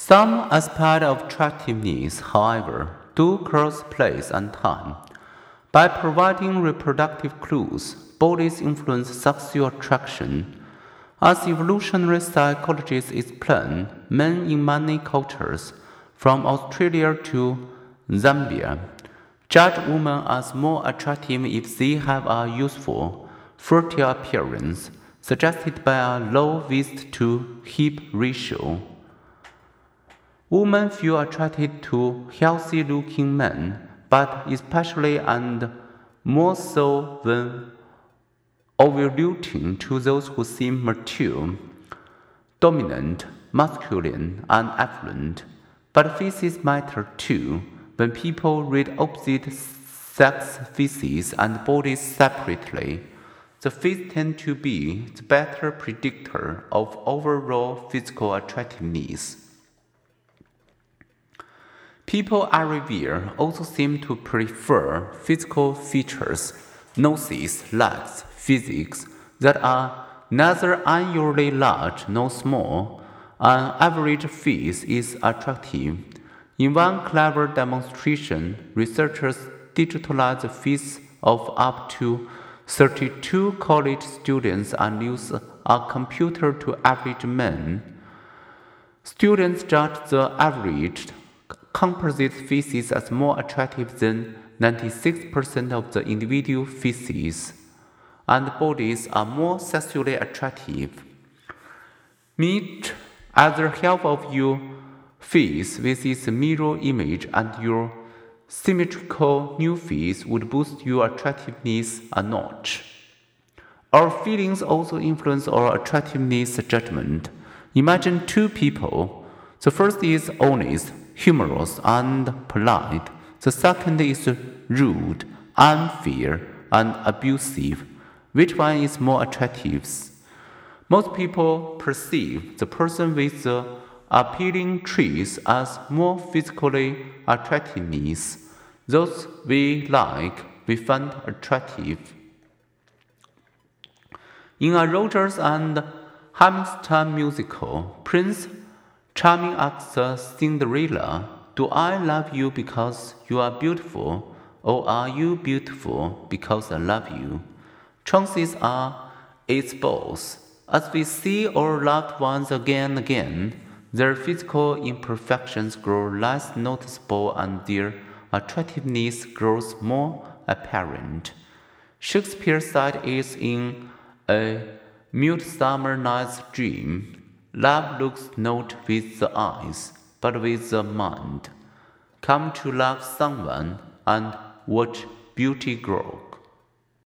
Some aspects of attractiveness, however, do cross place and time. By providing reproductive clues, bodies influence sexual attraction. As evolutionary psychologists explain, men in many cultures, from Australia to Zambia, judge women as more attractive if they have a youthful, fertile appearance, suggested by a low waist to hip ratio. Women feel attracted to healthy looking men, but especially and more so when overlooking to those who seem mature, dominant, masculine, and affluent. But faces matter too. When people read opposite sex faces and bodies separately, the face tends to be the better predictor of overall physical attractiveness. People I revere also seem to prefer physical features, noses, legs, physiques that are neither unusually large nor small. An average face is attractive. In one clever demonstration, researchers digitalized the face of up to 32 college students and used a computer to average men. Students judged the averaged composite faces as more attractive than 96% of the individual faces, and bodies are more sexually attractive. Meet either half of your face with its mirror image and your symmetrical new face would boost your attractiveness a notch. Our feelings also influence our attractiveness judgment. Imagine two people. The first is honest, humorous, and polite. The second is rude, unfair, and abusive. Which one is more attractive? Most people perceive the person with the appealing traits as more physically attractiveness. Those we like, we find attractive. In a Rodgers and Hammerstein musical, Prince Charming asks Cinderella, Do I love you because you are beautiful, or are you beautiful because I love you? Chances are it's both. As we see our loved ones again and again, their physical imperfections grow less noticeable and their attractiveness grows more apparent. Shakespeare said it in A Midsummer Night's Dream Love looks not with the eyes, but with the mind. Come to love someone and watch beauty grow.